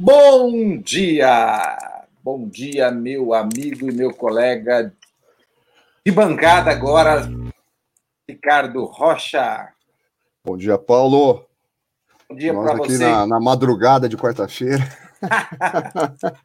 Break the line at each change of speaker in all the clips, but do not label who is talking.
Bom dia! Bom dia, meu amigo e meu colega de bancada agora, Ricardo Rocha.
Bom dia, Paulo.
Bom dia para
você. aqui na, na madrugada de quarta-feira.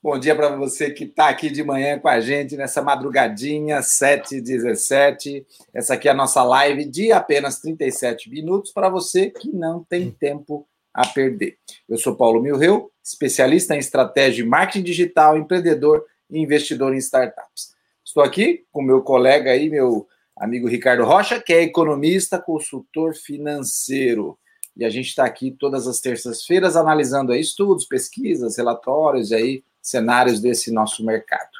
Bom dia para você que está aqui de manhã com a gente nessa madrugadinha, 7h17. Essa aqui é a nossa live de apenas 37 minutos para você que não tem tempo a perder. Eu sou Paulo Milreu, especialista em estratégia de marketing digital, empreendedor e investidor em startups. Estou aqui com meu colega aí, meu amigo Ricardo Rocha, que é economista, consultor financeiro. E a gente está aqui todas as terças-feiras analisando aí estudos, pesquisas, relatórios e aí cenários desse nosso mercado.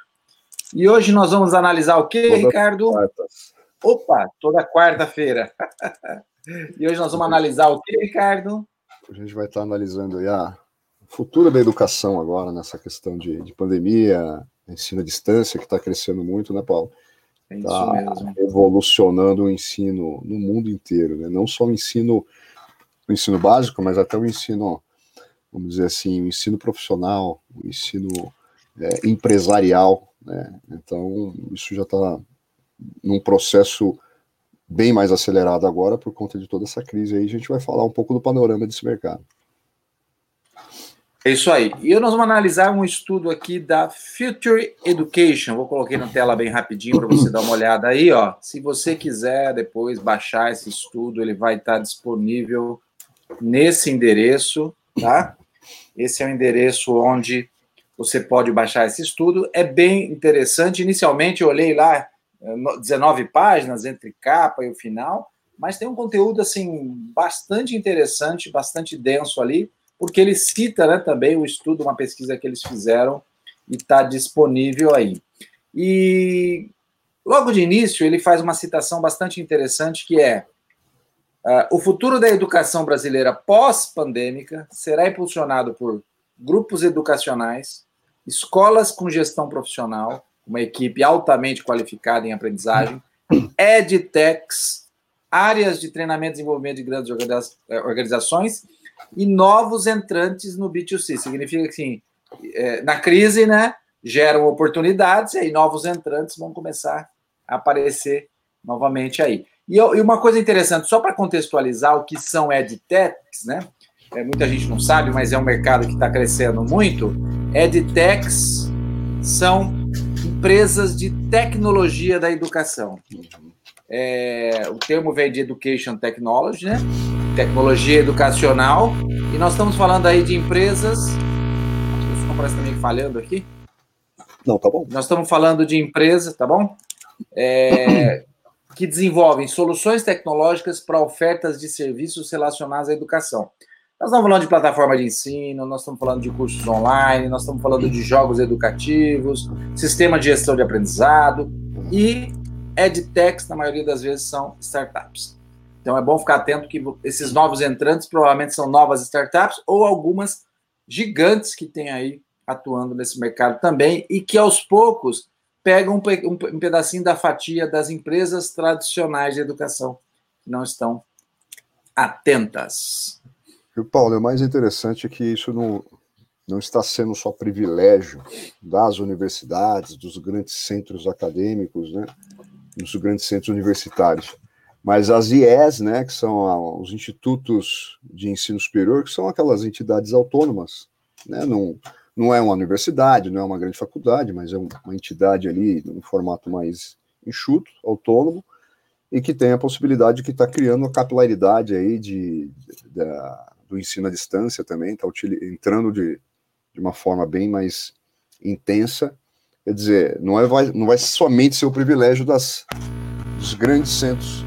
E hoje nós vamos analisar o que, Ricardo? Quartas. Opa, toda quarta-feira. e hoje nós vamos analisar o que, Ricardo?
A gente vai estar analisando a futuro da educação agora, nessa questão de, de pandemia, ensino à distância, que está crescendo muito, né, Paulo? Está evolucionando o ensino no mundo inteiro, né? Não só o ensino, o ensino básico, mas até o ensino vamos dizer assim, o ensino profissional, o ensino é, empresarial, né? Então, isso já está num processo bem mais acelerado agora por conta de toda essa crise aí. A gente vai falar um pouco do panorama desse mercado.
É isso aí. E nós vamos analisar um estudo aqui da Future Education. Vou colocar na tela bem rapidinho para você dar uma olhada aí, ó. Se você quiser depois baixar esse estudo, ele vai estar disponível nesse endereço, tá? Esse é o endereço onde você pode baixar esse estudo. É bem interessante. Inicialmente eu olhei lá 19 eh, páginas entre capa e o final, mas tem um conteúdo assim bastante interessante, bastante denso ali, porque ele cita né, também o estudo, uma pesquisa que eles fizeram e está disponível aí. E logo de início ele faz uma citação bastante interessante que é Uh, o futuro da educação brasileira pós-pandêmica será impulsionado por grupos educacionais, escolas com gestão profissional, uma equipe altamente qualificada em aprendizagem, edtechs, áreas de treinamento e desenvolvimento de grandes eh, organizações e novos entrantes no B2C. Significa que, assim, é, na crise, né, geram oportunidades e aí novos entrantes vão começar a aparecer novamente aí. E, e uma coisa interessante, só para contextualizar o que são edtechs, né? É, muita gente não sabe, mas é um mercado que está crescendo muito. Edtechs são empresas de tecnologia da educação. É, o termo vem de Education Technology, né? Tecnologia educacional. E nós estamos falando aí de empresas. O som parece também falhando aqui.
Não, tá bom.
Nós estamos falando de empresas, tá bom? É, que desenvolvem soluções tecnológicas para ofertas de serviços relacionados à educação. Nós estamos falando de plataforma de ensino, nós estamos falando de cursos online, nós estamos falando de jogos educativos, sistema de gestão de aprendizado e edtechs, na maioria das vezes, são startups. Então é bom ficar atento que esses novos entrantes provavelmente são novas startups ou algumas gigantes que tem aí atuando nesse mercado também e que aos poucos pegam um, um, pedacinho da fatia das empresas tradicionais de educação que não estão atentas.
E Paulo, o mais interessante é que isso não, não está sendo só privilégio das universidades, dos grandes centros acadêmicos, né, dos grandes centros universitários, mas as IES, né, que são os institutos de ensino superior, que são aquelas entidades autônomas, né, não, não é uma universidade, não é uma grande faculdade, mas é uma entidade ali, num formato mais enxuto, autônomo, e que tem a possibilidade de que está criando a capilaridade aí de, de, do ensino à distância também, está entrando de, de uma forma bem mais intensa. Quer dizer, não, é, vai, não vai somente ser o privilégio das, dos grandes centros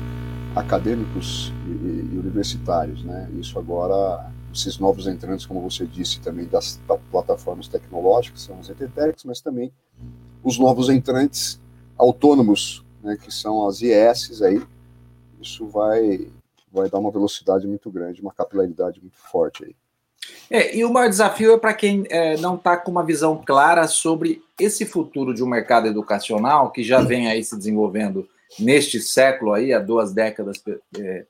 acadêmicos e, e universitários, né? Isso agora esses novos entrantes, como você disse, também das, das plataformas tecnológicas, são os ETTECs, mas também os novos entrantes autônomos, né, que são as IS aí, isso vai, vai dar uma velocidade muito grande, uma capilaridade muito forte aí.
É, e o maior desafio é para quem é, não está com uma visão clara sobre esse futuro de um mercado educacional que já vem aí se desenvolvendo neste século aí, há duas décadas é,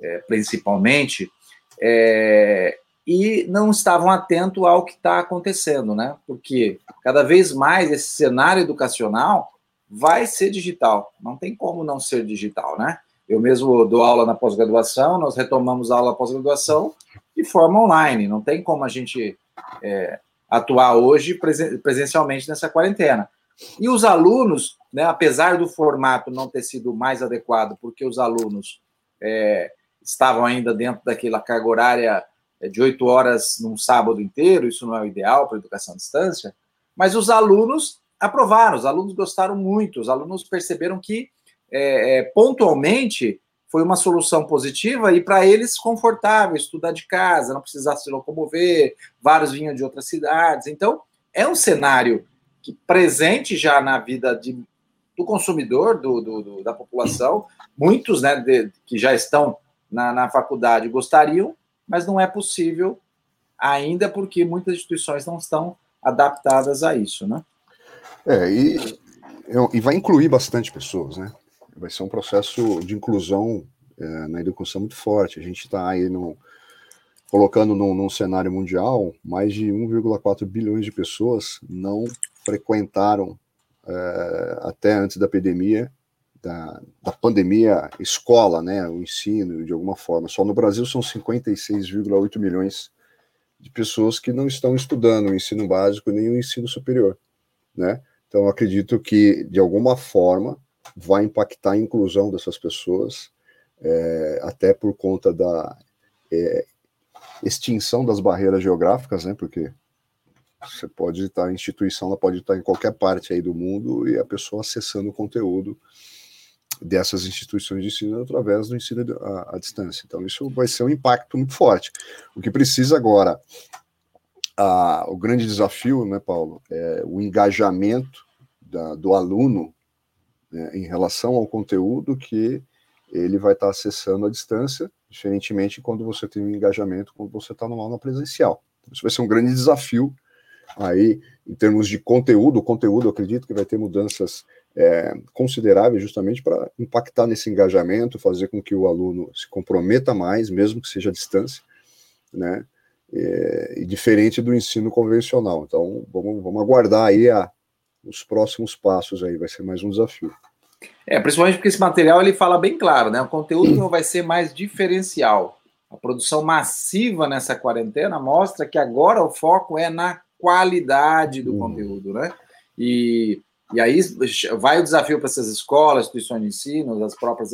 é, principalmente, é, e não estavam atentos ao que está acontecendo, né? Porque cada vez mais esse cenário educacional vai ser digital, não tem como não ser digital, né? Eu mesmo dou aula na pós-graduação, nós retomamos a aula pós-graduação de forma online, não tem como a gente é, atuar hoje presencialmente nessa quarentena. E os alunos, né, apesar do formato não ter sido mais adequado, porque os alunos é, estavam ainda dentro daquela carga horária é, de oito horas num sábado inteiro, isso não é o ideal para educação à distância, mas os alunos aprovaram, os alunos gostaram muito, os alunos perceberam que é, é, pontualmente foi uma solução positiva e para eles confortável estudar de casa, não precisar se locomover, vários vinham de outras cidades. Então, é um cenário que presente já na vida de, do consumidor, do, do, do da população, muitos né, de, que já estão na, na faculdade gostariam, mas não é possível ainda porque muitas instituições não estão adaptadas a isso, né?
É, e, e vai incluir bastante pessoas, né? Vai ser um processo de inclusão é, na educação muito forte. A gente está aí no, colocando num, num, cenário mundial, mais de 1,4 bilhões de pessoas não frequentaram é, até antes da pandemia da, da pandemia escola, né, o ensino, de alguma forma. Só no Brasil são 56,8 milhões de pessoas que não estão estudando o ensino básico nem o ensino superior, né? Então, acredito que, de alguma forma, vai impactar a inclusão dessas pessoas, é, até por conta da é, extinção das barreiras geográficas, né? Porque você pode estar, a instituição ela pode estar em qualquer parte aí do mundo e a pessoa acessando o conteúdo dessas instituições de ensino através do ensino à, à, distância. Então, isso vai ser um impacto muito forte. O que precisa agora, a, o grande desafio, né, Paulo, é o engajamento da, do aluno né, em relação ao conteúdo que ele vai estar acessando à distância, diferentemente quando você tem um engajamento quando você está numa aula presencial. Então, isso vai ser um grande desafio aí em termos de conteúdo. O conteúdo, eu acredito que vai ter mudanças é, consideráveis justamente para impactar nesse engajamento, fazer com que o aluno se comprometa mais, mesmo que seja à distância, né? É, e diferente do ensino convencional. Então, vamos, vamos aguardar aí a, os próximos passos aí, vai ser mais um desafio.
É, principalmente porque esse material ele fala bem claro, né? O conteúdo não vai ser mais diferencial. A produção massiva nessa quarentena mostra que agora o foco é na qualidade do uhum. conteúdo, né? E e aí vai o desafio para essas escolas, instituições de ensino, as próprias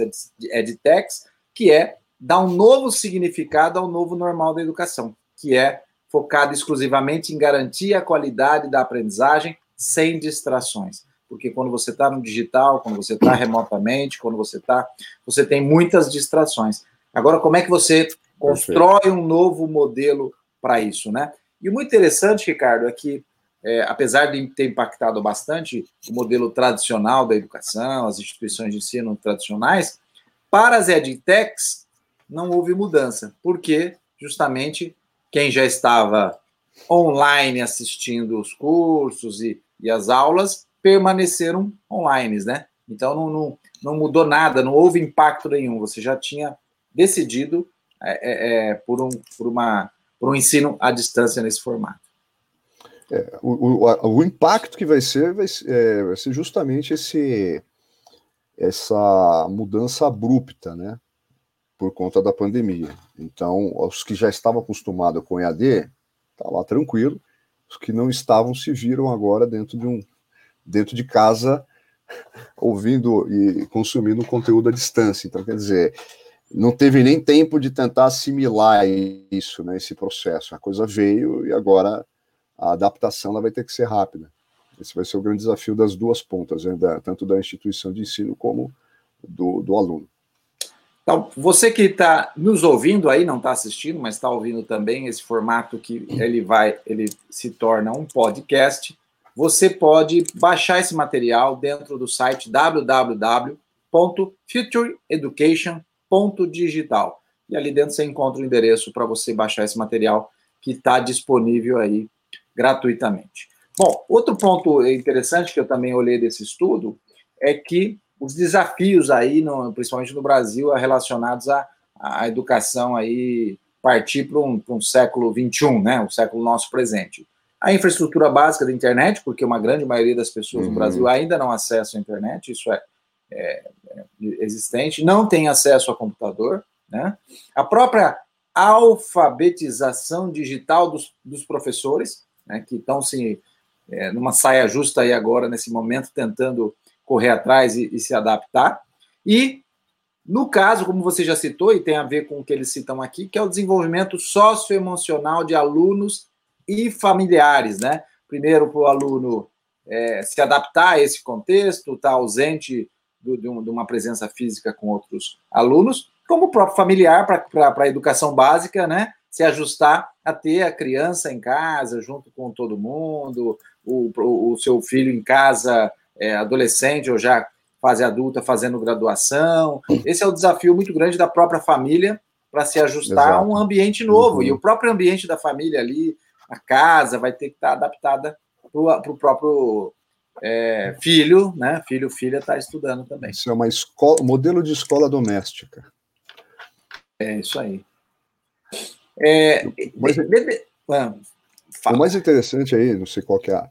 edtechs, que é dar um novo significado ao novo normal da educação, que é focado exclusivamente em garantir a qualidade da aprendizagem sem distrações. Porque quando você está no digital, quando você está remotamente, quando você está. Você tem muitas distrações. Agora, como é que você constrói um novo modelo para isso, né? E o muito interessante, Ricardo, é que é, apesar de ter impactado bastante o modelo tradicional da educação, as instituições de ensino tradicionais, para as edtechs não houve mudança, porque justamente quem já estava online assistindo os cursos e, e as aulas permaneceram online, né? Então não, não, não, mudou nada, não houve impacto nenhum. Você já tinha decidido é, é, é por, um, por, uma, por um ensino à distância nesse formato.
É, o, o, o, impacto que vai ser vai, é, vai, ser justamente esse essa mudança abrupta, né? Por conta da pandemia. Então, os que já estavam acostumados com EAD, tá lá tranquilo. Os que não estavam se viram agora dentro de um dentro de casa ouvindo e consumindo conteúdo à distância. Então, quer dizer, não teve nem tempo de tentar assimilar isso, né, esse processo. A coisa veio e agora a adaptação ela vai ter que ser rápida. Esse vai ser o grande desafio das duas pontas, né, da, tanto da instituição de ensino como do, do aluno.
Então, você que está nos ouvindo aí, não está assistindo, mas está ouvindo também esse formato que ele vai, ele se torna um podcast. Você pode baixar esse material dentro do site www.futureeducation.digital. E ali dentro você encontra o endereço para você baixar esse material que está disponível aí gratuitamente. Bom, outro ponto interessante que eu também olhei desse estudo é que os desafios aí, no, principalmente no Brasil, relacionados à, à educação aí partir para um, um século XXI, né, o século nosso presente. A infraestrutura básica da internet, porque uma grande maioria das pessoas uhum. no Brasil ainda não acessam a internet, isso é, é, é existente, não tem acesso a computador, né? A própria alfabetização digital dos, dos professores, né, que estão se é, numa saia justa aí agora, nesse momento, tentando correr atrás e, e, se adaptar. E, no caso, como você já citou, e tem a ver com o que eles citam aqui, que é o desenvolvimento socioemocional de alunos e familiares, né? Primeiro, para o aluno é, se adaptar a esse contexto, estar tá ausente do, de, um, de uma presença física com outros alunos, como o próprio familiar para a educação básica, né? Se ajustar a ter a criança em casa, junto com todo mundo, o, o, o seu filho em casa, é, adolescente ou já fase adulta, fazendo graduação. Esse é o desafio muito grande da própria família para se ajustar Exato. a um ambiente novo. Uhum. E o próprio ambiente da família ali, a casa, vai ter que estar adaptada para o próprio é, filho, né? Filho, filha está estudando também.
Isso é uma escola, modelo de escola doméstica.
É isso aí. É,
Mas, ah, o mais interessante aí, não sei qual que é a,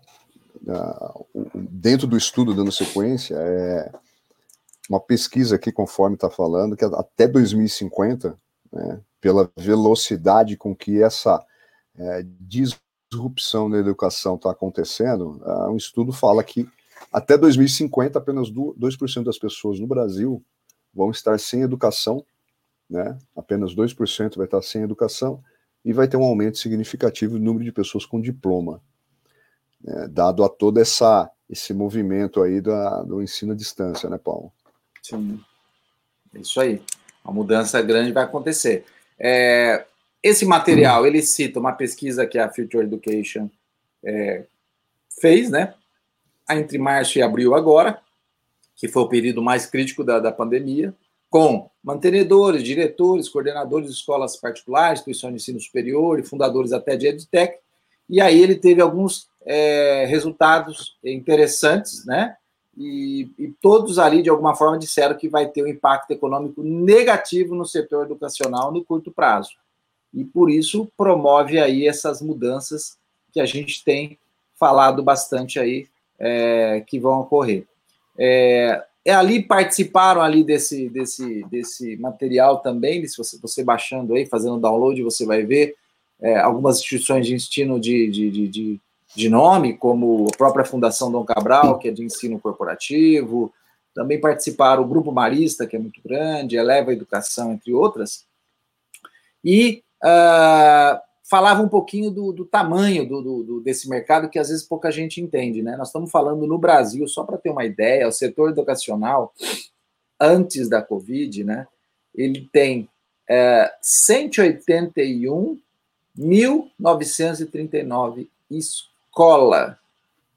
dentro do estudo dando sequência, é uma pesquisa aqui, conforme está falando, que até 2050, né, pela velocidade com que essa é, disrupção na educação está acontecendo, uh, um estudo fala que até 2050 apenas 2% das pessoas no Brasil vão estar sem educação né? apenas 2% vai estar sem educação, e vai ter um aumento significativo no número de pessoas com diploma, né? dado a todo essa, esse movimento aí da, do ensino à distância, né, Paulo?
Sim, é isso aí. Uma mudança grande vai acontecer. É, esse material, ele cita uma pesquisa que a Future Education é, fez, né? Entre março e abril agora, que foi o período mais crítico da, da pandemia, com mantenedores, diretores, coordenadores de escolas particulares, instituições de ensino superior e fundadores até de EdTech. E aí ele teve alguns é, resultados interessantes, né? E, e, todos ali, de alguma forma, disseram que vai ter um impacto econômico negativo no setor educacional no curto prazo. E por isso promove aí essas mudanças que a gente tem falado bastante aí é, que vão ocorrer. É, é, ali participaram ali desse, desse, desse material também, se você, você baixando aí, fazendo download, você vai ver é, algumas instituições de ensino de, de, de, de, de nome, como a própria Fundação Dom Cabral, que é de ensino corporativo, também participaram o Grupo Marista, que é muito grande, Eleva Educação, entre outras, e uh, falava um pouquinho do, do tamanho do, do, desse mercado que às vezes pouca gente entende, né? Nós estamos falando no Brasil, só para ter uma ideia, o setor educacional, antes da Covid, né? Ele tem é, 181.939 escolas.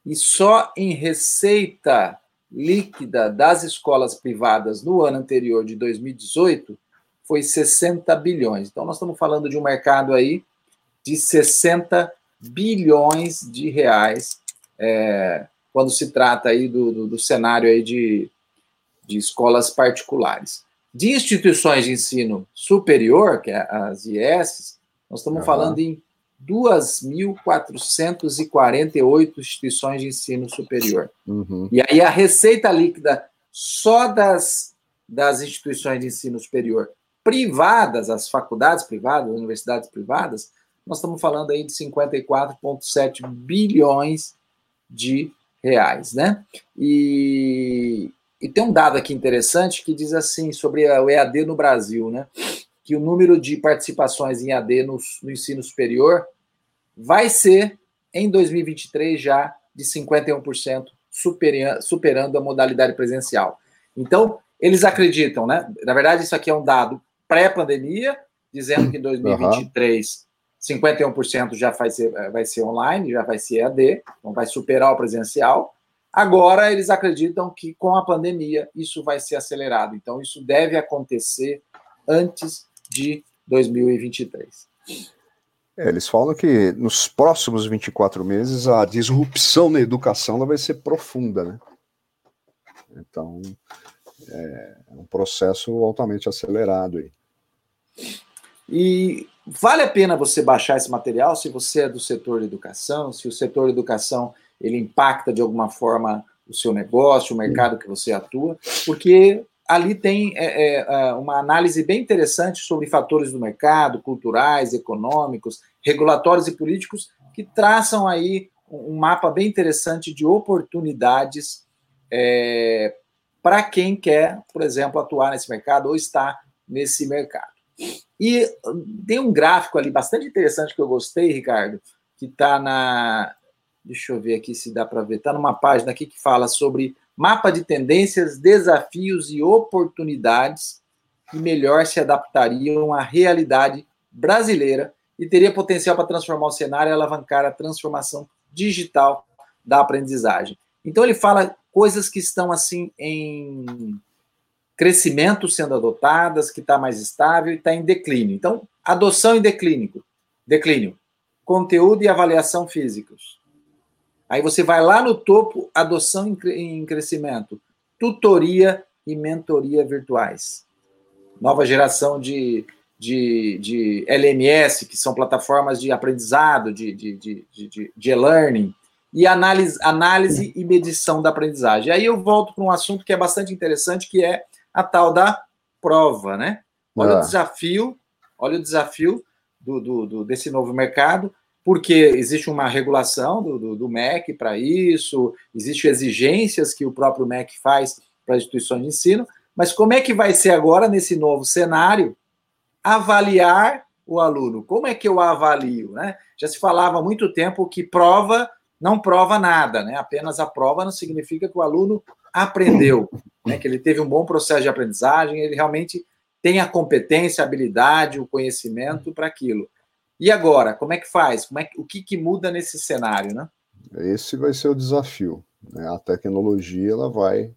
E só em receita líquida das escolas privadas no ano anterior, de 2018, foi 60 bilhões. Então, nós estamos falando de um mercado aí de 60 bilhões de reais é, quando se trata aí do, do, do cenário aí de, de escolas particulares. De instituições de ensino superior, que é as IES, nós estamos uhum. falando em 2.448 instituições de ensino superior. Uhum. E aí a receita líquida só das, das instituições de ensino superior privadas, as faculdades privadas, as universidades privadas, nós estamos falando aí de 54,7 bilhões de reais, né? E, e tem um dado aqui interessante que diz assim sobre o EAD no Brasil, né? Que o número de participações em EAD no, no ensino superior vai ser, em 2023, já de 51%, superando, superando a modalidade presencial. Então, eles acreditam, né? Na verdade, isso aqui é um dado pré-pandemia, dizendo que em 2023 51% já vai ser, vai ser online, já vai ser AD, então vai superar o presencial. Agora, eles acreditam que com a pandemia isso vai ser acelerado. Então, isso deve acontecer antes de 2023.
É, eles falam que nos próximos 24 meses a disrupção na educação ela vai ser profunda, né? Então, é um processo altamente acelerado aí.
E vale a pena você baixar esse material se você é do setor de educação, se o setor de educação ele impacta de alguma forma o seu negócio, o mercado que você atua, porque ali tem é, é, é, uma análise bem interessante sobre fatores do mercado, culturais, econômicos, regulatórios e políticos, que traçam aí um mapa bem interessante de oportunidades é, para quem quer, por exemplo, atuar nesse mercado ou está nesse mercado. E tem um gráfico ali bastante interessante que eu gostei, Ricardo, que está na. Deixa eu ver aqui se dá para ver. Está numa página aqui que fala sobre mapa de tendências, desafios e oportunidades que melhor se adaptariam à realidade brasileira e teria potencial para transformar o cenário e alavancar a transformação digital da aprendizagem. Então ele fala coisas que estão assim em crescimento sendo adotadas, que está mais estável e está em declínio. Então, adoção e declínio, declínio, conteúdo e avaliação físicos. Aí você vai lá no topo, adoção em crescimento, tutoria e mentoria virtuais. Nova geração de, de, de LMS, que são plataformas de aprendizado, de, de, de, de, de e-learning, e análise, análise e medição da aprendizagem. Aí eu volto para um assunto que é bastante interessante, que é a tal da prova, né? Olha ah. o desafio, olha o desafio do, do, do, desse novo mercado, porque existe uma regulação do, do, do MEC para isso, existem exigências que o próprio MEC faz para as instituições de ensino, mas como é que vai ser agora, nesse novo cenário, avaliar o aluno? Como é que eu avalio? Né? Já se falava há muito tempo que prova não prova nada, né? apenas a prova não significa que o aluno aprendeu, né, que ele teve um bom processo de aprendizagem, ele realmente tem a competência, a habilidade, o conhecimento para aquilo. E agora, como é que faz? Como é que, o que, que muda nesse cenário, né?
Esse vai ser o desafio. Né? A tecnologia ela vai,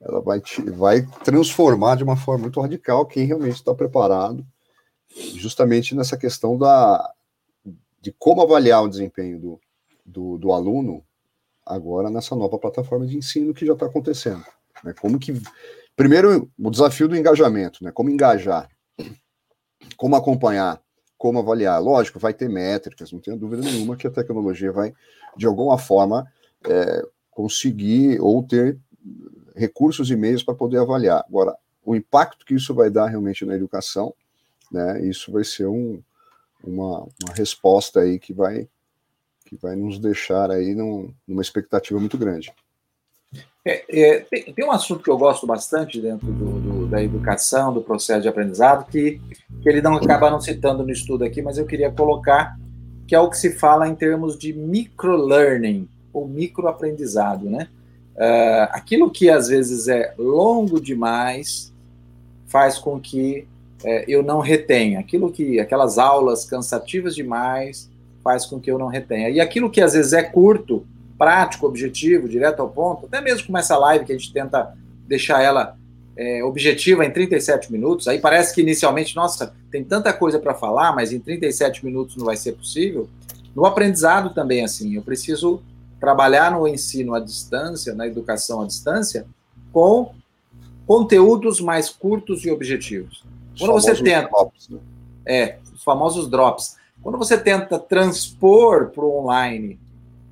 ela vai, te, vai transformar de uma forma muito radical quem realmente está preparado, justamente nessa questão da de como avaliar o desempenho do, do, do aluno agora nessa nova plataforma de ensino que já está acontecendo. Né? Como que. Primeiro, o desafio do engajamento, né? Como engajar, como acompanhar, como avaliar. Lógico, vai ter métricas, não tenho dúvida nenhuma que a tecnologia vai, de alguma forma, é, conseguir ou ter recursos e meios para poder avaliar. Agora, o impacto que isso vai dar realmente na educação, né? Isso vai ser um, uma, uma resposta aí que vai que vai nos deixar aí num, numa expectativa muito grande.
É, é, tem, tem, um assunto que eu gosto bastante dentro do, da educação, do processo de aprendizado, que, que ele não acaba não citando no estudo aqui, mas eu queria colocar, que é o que se fala em termos de microlearning, ou microaprendizado, né? Uh, aquilo que às vezes é longo demais faz com que é, eu não retenha. Aquilo que, aquelas aulas cansativas demais faz com que eu não retenha. E aquilo que às vezes é curto, prático, objetivo, direto ao ponto, até mesmo com essa live que a gente tenta deixar ela é, objetiva em 37 minutos, aí parece que inicialmente, nossa, tem tanta coisa para falar, mas em 37 minutos não vai ser possível. No aprendizado também, assim, eu preciso trabalhar no ensino à distância, na educação à distância, com conteúdos mais curtos e objetivos. Quando você tenta. Drops, né? É, os famosos drops. Quando você tenta transpor para o online,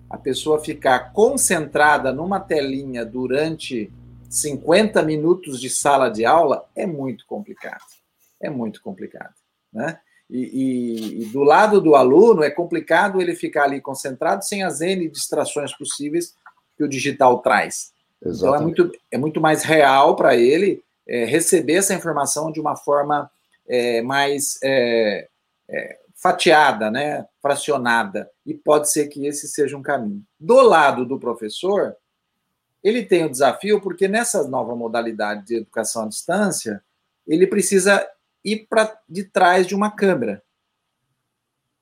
a pessoa ficar concentrada numa telinha durante 50 minutos de sala de aula, é muito complicado. É muito complicado. Né? E, e, e, do lado do aluno, é complicado ele ficar ali concentrado sem as N distrações possíveis que o digital traz. Exatamente. Então, é muito, é muito mais real para ele é, receber essa informação de uma forma é, mais é, é fatiada, né, fracionada, e pode ser que esse seja um caminho. Do lado do professor, ele tem o desafio porque nessa nova modalidade de educação à distância, ele precisa ir para de trás de uma câmera.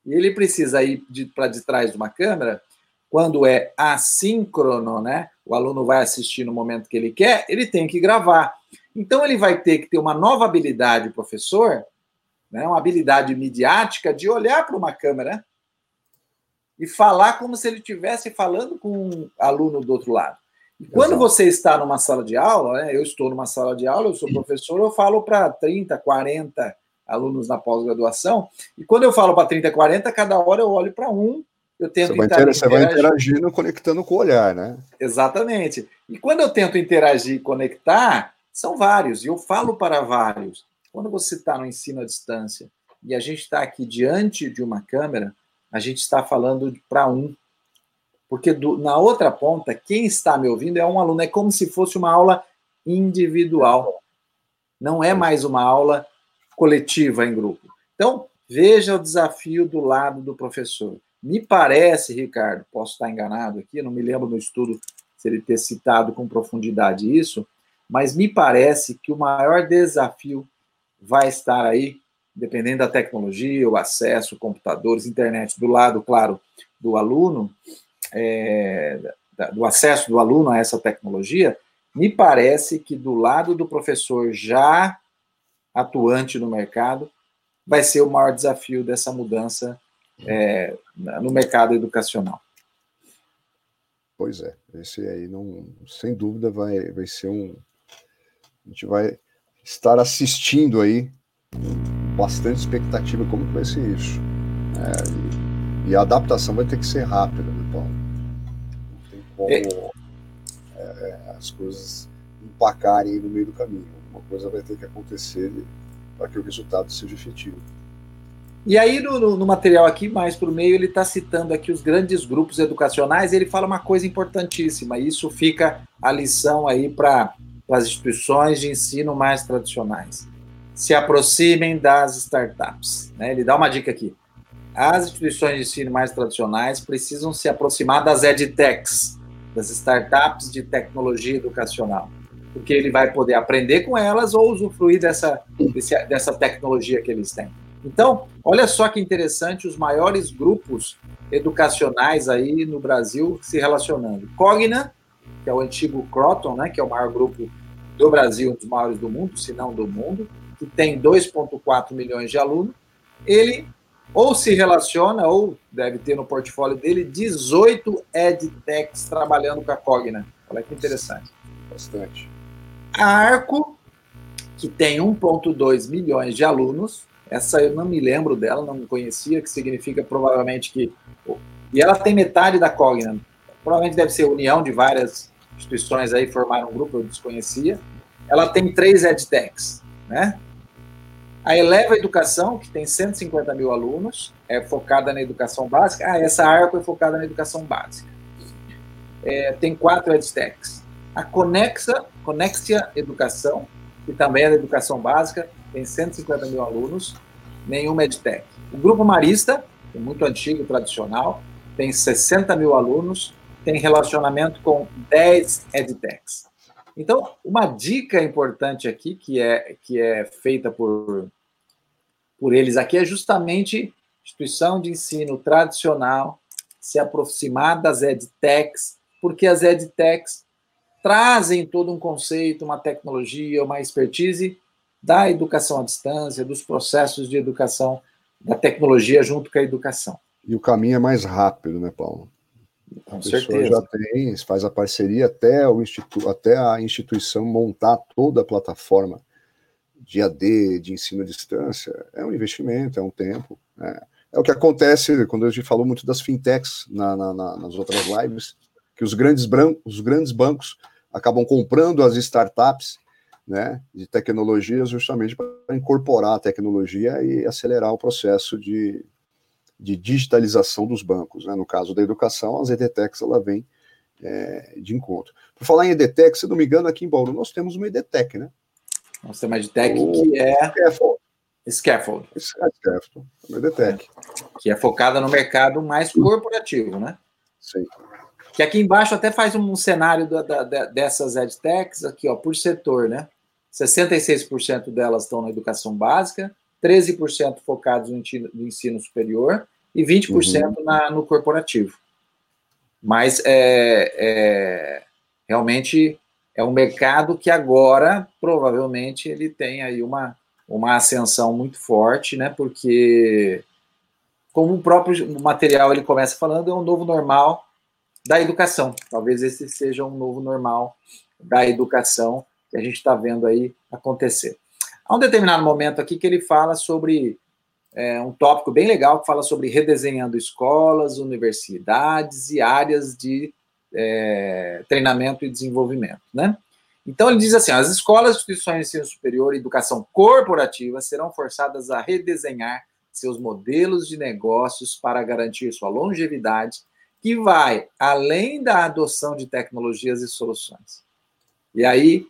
E ele precisa ir para de trás de uma câmera quando é assíncrono, né? O aluno vai assistir no momento que ele quer, ele tem que gravar. Então ele vai ter que ter uma nova habilidade, professor, né, uma habilidade midiática de olhar para uma câmera e falar como se ele estivesse falando com um aluno do outro lado. Quando Exato. você está numa sala de aula, né, eu estou numa sala de aula, eu sou professor, eu falo para 30, 40 alunos na pós-graduação, e quando eu falo para 30, 40, cada hora eu olho para um, eu tento
você vai, interagir, você vai interagindo, conectando com o olhar, né?
Exatamente. E quando eu tento interagir e conectar, são vários, e eu falo para vários. Quando você está no ensino à distância e a gente está aqui diante de uma câmera, a gente está falando para um. Porque do, na outra ponta, quem está me ouvindo é um aluno, é como se fosse uma aula individual. Não é mais uma aula coletiva em grupo. Então, veja o desafio do lado do professor. Me parece, Ricardo, posso estar enganado aqui, não me lembro no estudo se ele ter citado com profundidade isso, mas me parece que o maior desafio vai estar aí, dependendo da tecnologia, o acesso, computadores, internet, do lado, claro, do aluno, é, do acesso do aluno a essa tecnologia, me parece que do lado do professor já atuante no mercado, vai ser o maior desafio dessa mudança é, no mercado educacional.
Pois é, esse aí não, sem dúvida vai, vai ser um. A gente vai estar assistindo aí bastante expectativa como vai ser isso. É, e, e, a adaptação vai ter que ser rápida, como é. É, as coisas empacarem no meio do caminho. Uma coisa vai ter que acontecer para que o resultado seja efetivo.
E aí, no, no, no material aqui, mais por meio, ele está citando aqui os grandes grupos educacionais, e ele fala uma coisa importantíssima, e isso fica a lição aí para as instituições de ensino mais tradicionais. Se aproximem das startups. Né? Ele dá uma dica aqui. As instituições de ensino mais tradicionais precisam se aproximar das edtechs, das startups de tecnologia educacional, porque ele vai poder aprender com elas ou usufruir dessa, dessa tecnologia que eles têm. Então, olha só que interessante os maiores grupos educacionais aí no Brasil se relacionando. Cogna, que é o antigo Croton, né, que é o maior grupo do Brasil, um dos maiores do mundo, se não do mundo, que tem 2,4 milhões de alunos, ele ou se relaciona, ou deve ter no portfólio dele, 18 edtechs trabalhando com a Cogna. Olha que interessante.
Bastante.
A Arco, que tem 1,2 milhões de alunos, essa eu não me lembro dela, não me conhecia, que significa provavelmente que. E ela tem metade da Cogna. Provavelmente deve ser união de várias instituições aí, formaram um grupo, eu desconhecia. Ela tem três edtechs, né? A Eleva Educação, que tem 150 mil alunos, é focada na educação básica. Ah, essa ARCO é focada na educação básica. É, tem quatro edtechs. A Conexa, Conexia Educação, que também é da educação básica, tem 150 mil alunos, nenhuma EdTech. O Grupo Marista, é muito antigo, tradicional, tem 60 mil alunos, tem relacionamento com 10 EdTechs. Então, uma dica importante aqui, que é, que é feita por, por eles aqui, é justamente instituição de ensino tradicional se aproximar das EdTechs, porque as EdTechs trazem todo um conceito, uma tecnologia, uma expertise da educação à distância, dos processos de educação, da tecnologia junto com a educação.
E o caminho é mais rápido, né, Paulo?
Com a certeza.
já tem, faz a parceria até, o institu até a instituição montar toda a plataforma de AD, de ensino à distância, é um investimento, é um tempo. Né? É o que acontece quando a gente falou muito das fintechs na, na, na, nas outras lives, que os grandes, os grandes bancos acabam comprando as startups né, de tecnologia justamente para incorporar a tecnologia e acelerar o processo de, de digitalização dos bancos. Né? No caso da educação, as EDTECs ela vem é, de encontro. Por falar em EDTEC, se não me engano, aqui em Bauru nós temos uma EDTEC, né?
Nós temos uma EDTEC que é... Scaffold. Scaffold.
Scaffold, uma EDTEC.
É, que é focada no mercado mais corporativo, né?
Sim.
Que aqui embaixo até faz um cenário da, da, dessas edtechs, aqui, ó, por setor, né? 66% delas estão na educação básica, 13% focados no ensino, no ensino, superior e 20% uhum. na, no corporativo. Mas é, é, realmente é um mercado que agora provavelmente ele tem aí uma, uma ascensão muito forte, né? Porque como o próprio material ele começa falando, é um novo normal da educação. Talvez esse seja um novo normal da educação que a gente está vendo aí acontecer. Há um determinado momento aqui que ele fala sobre é, um tópico bem legal que fala sobre redesenhando escolas, universidades e áreas de é, treinamento e desenvolvimento, né? Então ele diz assim: as escolas, instituições de ensino superior e educação corporativa serão forçadas a redesenhar seus modelos de negócios para garantir sua longevidade, que vai além da adoção de tecnologias e soluções. E aí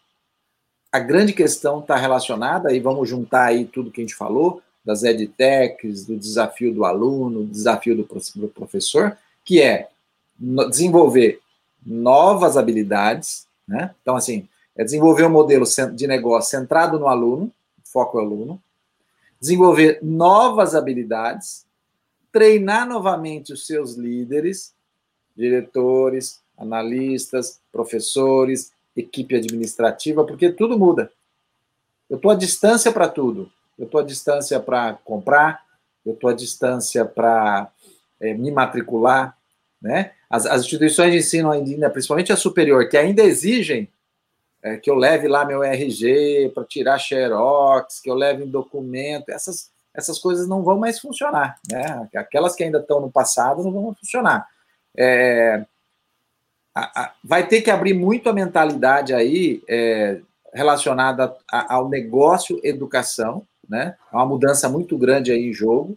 a grande questão está relacionada, e vamos juntar aí tudo que a gente falou, das edtechs, do desafio do aluno, do desafio do professor, que é desenvolver novas habilidades, né? Então, assim, é desenvolver um modelo de negócio centrado no aluno, foco é o aluno, desenvolver novas habilidades, treinar novamente os seus líderes, diretores, analistas, professores, equipe administrativa, porque tudo muda. Eu estou à distância para tudo. Eu estou à distância para comprar, eu estou à distância para é, me matricular, né? As, as, instituições de ensino ainda, principalmente a superior, que ainda exigem é, que eu leve lá meu RG para tirar xerox, que eu leve um documento, essas, essas coisas não vão mais funcionar, né? Aquelas que ainda estão no passado não vão funcionar. É, a, a, vai ter que abrir muito a mentalidade aí é, relacionada a, ao negócio educação, né? É uma mudança muito grande aí em jogo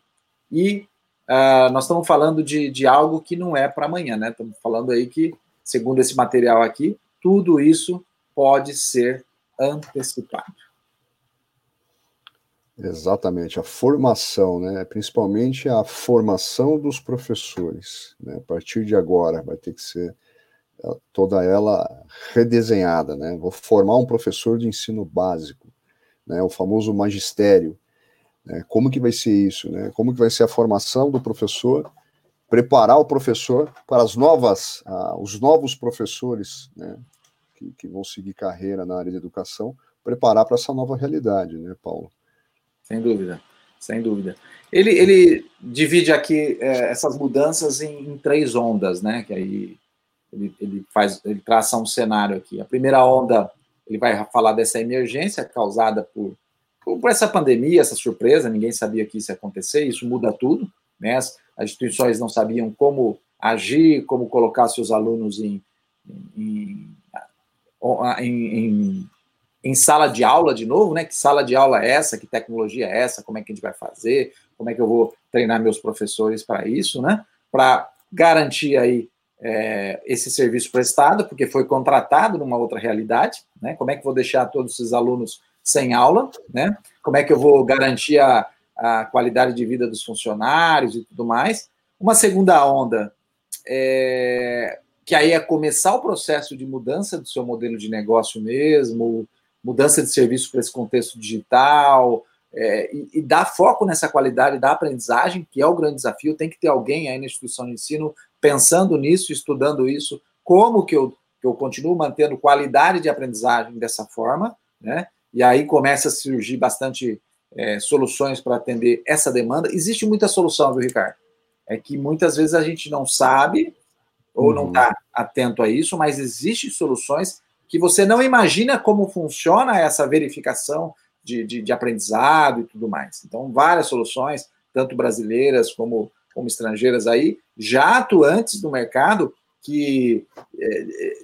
e uh, nós estamos falando de, de algo que não é para amanhã, né? Estamos falando aí que, segundo esse material aqui, tudo isso pode ser antecipado.
Exatamente, a formação, né? principalmente a formação dos professores. Né? A partir de agora vai ter que ser eh, toda ela redesenhada. Né? Vou formar um professor de ensino básico, né? o famoso magistério. Né? Como que vai ser isso? Né? Como que vai ser a formação do professor? Preparar o professor para as novas, uh, os novos professores, né? que, que vão seguir carreira na área de educação, preparar para essa nova realidade, né, Paulo?
Sem dúvida, sem dúvida. Ele, ele divide aqui é, essas mudanças em, em, três ondas, né? Que aí ele, ele faz, ele traça um cenário aqui. A primeira onda, ele vai falar dessa emergência causada por, por essa pandemia, essa surpresa, ninguém sabia que isso ia acontecer, isso muda tudo, né? As, as instituições não sabiam como agir, como colocar seus alunos em, em em, em, sala de aula de novo, né? Que sala de aula é essa? Que tecnologia é essa? Como é que a gente vai fazer? Como é que eu vou treinar meus professores para isso, né? Para garantir aí é, esse serviço prestado, porque foi contratado numa outra realidade, né? Como é que vou deixar todos esses alunos sem aula, né? Como é que eu vou garantir a, a qualidade de vida dos funcionários e tudo mais? Uma segunda onda é, que aí é começar o processo de mudança do seu modelo de negócio mesmo, mudança de serviço para esse contexto digital, é, e, e, dar foco nessa qualidade da aprendizagem, que é o grande desafio. Tem que ter alguém aí na instituição de ensino pensando nisso, estudando isso, como que eu, que eu continuo mantendo qualidade de aprendizagem dessa forma, né? E aí começa a surgir bastante é, soluções para atender essa demanda. Existe muita solução, viu, Ricardo? É que muitas vezes a gente não sabe ou uhum. não está atento a isso, mas existem soluções que você não imagina como funciona essa verificação de, de, de, aprendizado e tudo mais. Então, várias soluções, tanto brasileiras como, como estrangeiras aí, já atuantes no mercado, que é, é,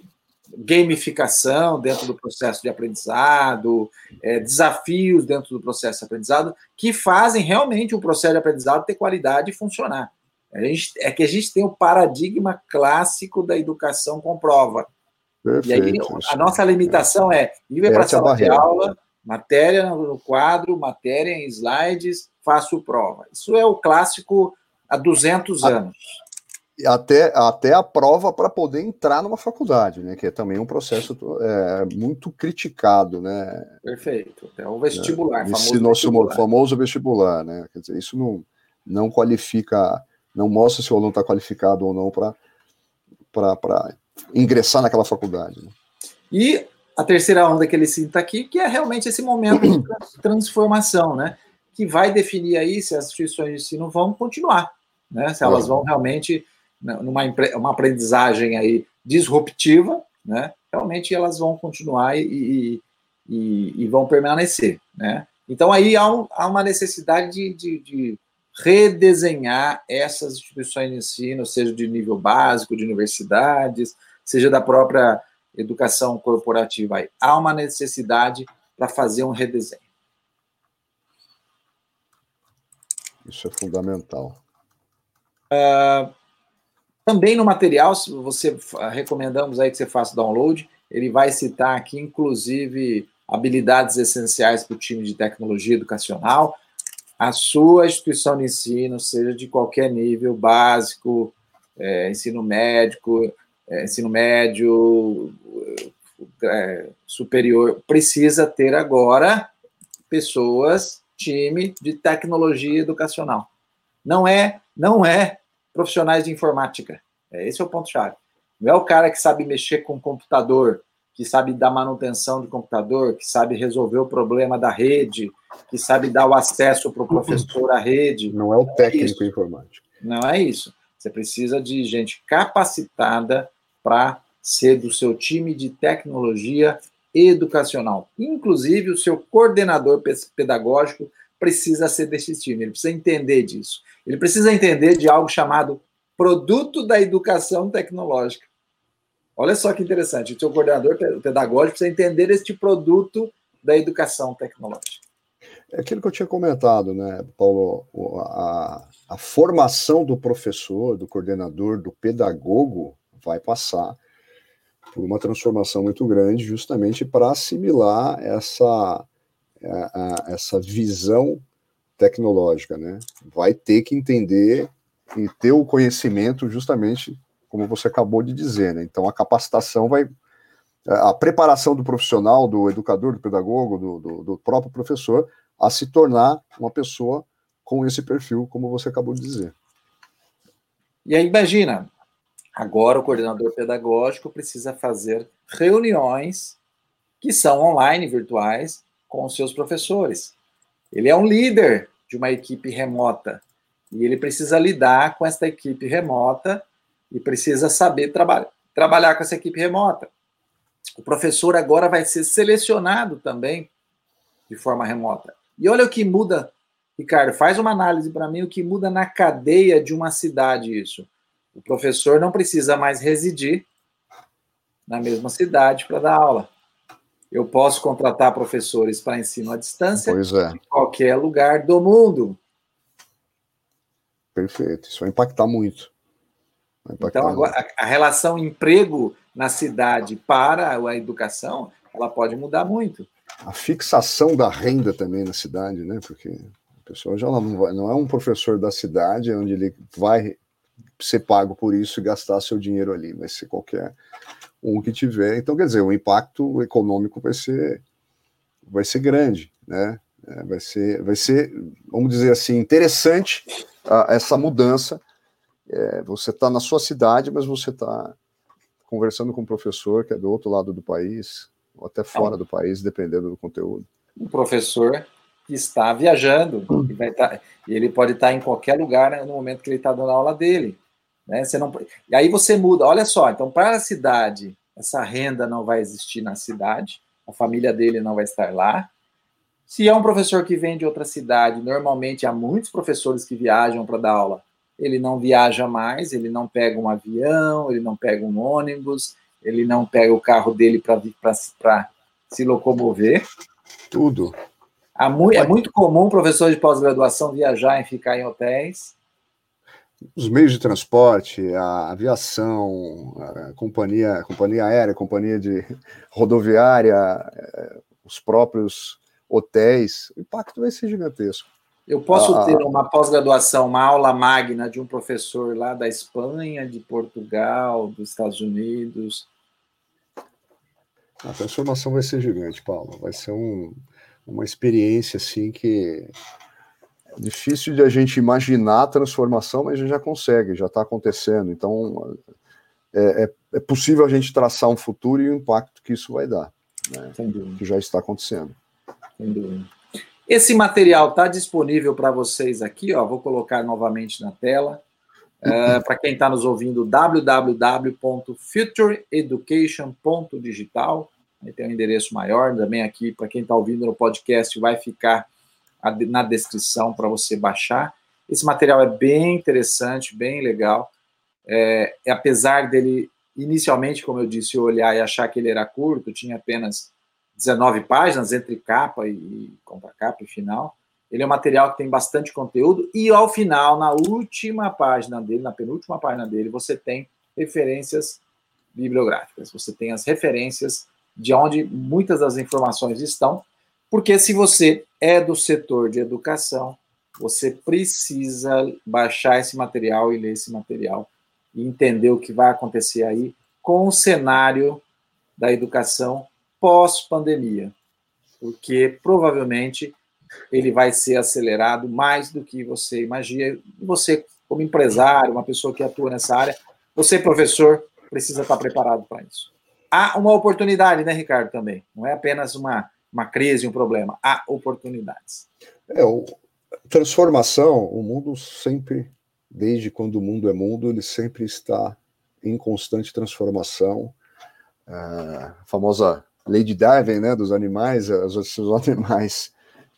gamificação dentro do processo de aprendizado, é, desafios dentro do processo de aprendizado, que fazem realmente o processo de aprendizado ter qualidade e funcionar. Gente, é que a gente tem o paradigma clássico da educação com prova. Perfeito. E aí a nossa limitação é ir para a sala de aula, matéria no quadro, matéria em slides, faço prova. Isso é o clássico há 200 anos.
Até, até a prova para poder entrar numa faculdade, né? Que é também um processo é, muito criticado, né?
Perfeito. É o vestibular,
Esse nosso vestibular. famoso vestibular, né? Quer dizer, isso não, não qualifica não mostra se o aluno está qualificado ou não para ingressar naquela faculdade. Né?
E a terceira onda que ele cita aqui, que é realmente esse momento de transformação, né? Que vai definir aí se as instituições de ensino vão continuar, né? Se elas vão realmente numa uma aprendizagem aí disruptiva, né? Realmente elas vão continuar e, e, e, e vão permanecer, né? Então, aí há, um, há uma necessidade de, de, de, redesenhar essas instituições de ensino, seja de nível básico, de universidades, seja da própria educação corporativa. Aí. Há uma necessidade para fazer um redesenho.
Isso é fundamental.
Uh, também no material, se você recomendamos aí que você faça download, ele vai citar aqui, inclusive, habilidades essenciais para o time de tecnologia educacional. A sua instituição de ensino, seja de qualquer nível, básico, é, ensino médico, é, ensino médio, é, superior, precisa ter agora pessoas, time de tecnologia educacional. Não é, não é profissionais de informática. É, esse é o ponto-chave. Não é o cara que sabe mexer com computador, que sabe dar manutenção de computador, que sabe resolver o problema da rede, que sabe dar o acesso para o professor à rede.
Não é o técnico é informático.
Não é isso. Você precisa de gente capacitada para ser do seu time de tecnologia educacional. Inclusive, o seu coordenador pedagógico precisa ser desse time, ele precisa entender disso. Ele precisa entender de algo chamado produto da educação tecnológica. Olha só que interessante, o seu coordenador pedagógico precisa entender este produto da educação tecnológica.
É aquilo que eu tinha comentado, né, Paulo? A, a formação do professor, do coordenador, do pedagogo vai passar por uma transformação muito grande, justamente para assimilar essa, essa visão tecnológica, né? Vai ter que entender e ter o conhecimento justamente como você acabou de dizer, né? Então a capacitação vai a preparação do profissional, do educador, do pedagogo, do, do, do, próprio professor, a se tornar uma pessoa com esse perfil, como você acabou de dizer.
E aí, imagina, agora o coordenador pedagógico precisa fazer reuniões que são online, virtuais, com os seus professores. Ele é um líder de uma equipe remota e ele precisa lidar com essa equipe remota e precisa saber traba trabalhar com essa equipe remota. O professor agora vai ser selecionado também de forma remota. E olha o que muda, Ricardo, faz uma análise para mim o que muda na cadeia de uma cidade isso. O professor não precisa mais residir na mesma cidade para dar aula. Eu posso contratar professores para ensino à distância
é.
em qualquer lugar do mundo.
Perfeito, isso vai impactar muito.
Vai impactar então, agora, muito. a relação emprego na cidade para a educação, ela pode mudar muito.
A fixação da renda também na cidade, né? Porque a pessoa já não, vai, não é um professor da cidade onde ele vai ser pago por isso e gastar seu dinheiro ali, vai ser qualquer um que tiver. Então, quer dizer, o impacto econômico vai ser, vai ser grande, né? É, vai ser, vai ser, vamos dizer assim, interessante uh, essa mudança. É, você está na sua cidade, mas você está conversando com um professor que é do outro lado do país, ou até fora do país, dependendo do conteúdo.
Um professor que está viajando, e vai tá, e ele pode estar em qualquer lugar né, no momento que ele está dando a aula dele. Né? Você não, e aí você muda, olha só, então para a cidade, essa renda não vai existir na cidade, a família dele não vai estar lá. Se é um professor que vem de outra cidade, normalmente há muitos professores que viajam para dar aula. Ele não viaja mais, ele não pega um avião, ele não pega um ônibus, ele não pega o carro dele para se locomover.
Tudo.
É muito comum professor de pós-graduação viajar e ficar em hotéis
os meios de transporte, a aviação, a companhia, a companhia aérea, a companhia de rodoviária, eh, os próprios hotéis, o impacto vai ser gigantesco.
Eu posso ah, ter uma pós-graduação, uma aula magna de um professor lá da Espanha, de Portugal, dos Estados Unidos.
A transformação vai ser gigante, Paulo. Vai ser um, uma experiência assim que difícil de a gente imaginar a transformação, mas a gente já consegue, já está acontecendo. Então, é, é, é, possível a gente traçar um futuro e o impacto que isso vai dar, né? que já está acontecendo.
Esse material está disponível para vocês aqui, ó, vou colocar novamente na tela. É, para quem está nos ouvindo, www.futureeducation.digital. Aí tem um endereço maior também aqui, para quem está ouvindo no podcast, vai ficar na descrição para você baixar. Esse material é bem interessante, bem legal. É, apesar dele, inicialmente, como eu disse, olhar e achar que ele era curto, tinha apenas 19 páginas entre capa e contra-capa e final. Ele é um material que tem bastante conteúdo e ao final, na última página dele, na penúltima página dele, você tem referências bibliográficas. Você tem as referências de onde muitas das informações estão, porque se você é do setor de educação, você precisa baixar esse material e ler esse material e entender o que vai acontecer aí com o cenário da educação pós-pandemia, porque provavelmente ele vai ser acelerado mais do que você imagina. Você, como empresário, uma pessoa que atua nessa área, você, professor, precisa estar preparado para isso. Há uma oportunidade, né, Ricardo, também. Não é apenas uma, uma crise, um problema. Há oportunidades.
É, o, transformação, o mundo sempre, desde quando o mundo é mundo, ele sempre está em constante transformação. A famosa lei de Darwin, né, dos animais, os, os animais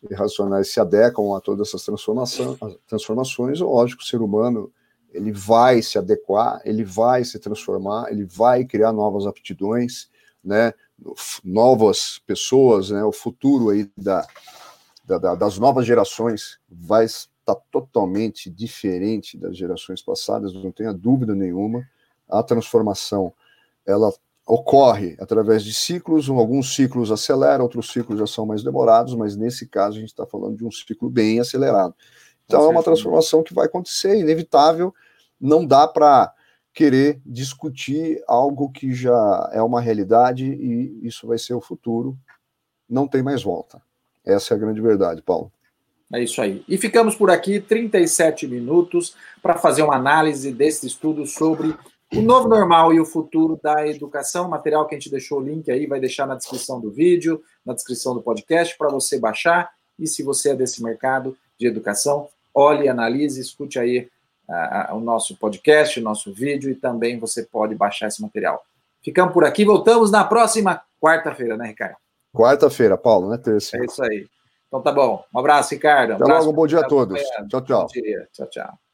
irracionais se adequam a todas essas transformações, transformações, lógico, o ser humano ele vai se adequar, ele vai se transformar, ele vai criar novas aptidões, né, novas pessoas, né, o futuro aí da, da, das novas gerações vai estar totalmente diferente das gerações passadas, não tenha dúvida nenhuma. A transformação ela ocorre através de ciclos, alguns ciclos aceleram, outros ciclos já são mais demorados, mas nesse caso a gente está falando de um ciclo bem acelerado. Então é uma transformação que vai acontecer, inevitável, não dá para querer discutir algo que já é uma realidade e isso vai ser o futuro, não tem mais volta. Essa é a grande verdade, Paulo.
É isso aí. E ficamos por aqui 37 minutos para fazer uma análise desse estudo sobre o novo normal e o futuro da educação. Material que a gente deixou o link aí, vai deixar na descrição do vídeo, na descrição do podcast, para você baixar. E se você é desse mercado de educação, olhe, analise, escute aí uh, o nosso podcast, o nosso vídeo e também você pode baixar esse material. Ficamos por aqui, voltamos na próxima quarta-feira, né, Ricardo?
Quarta-feira, Paulo, né?
Terça. É isso aí. Então tá bom. Um abraço, Ricardo. Um
Até
abraço,
logo, bom dia a todos. Tchau, tchau. Bom
dia. Tchau, tchau.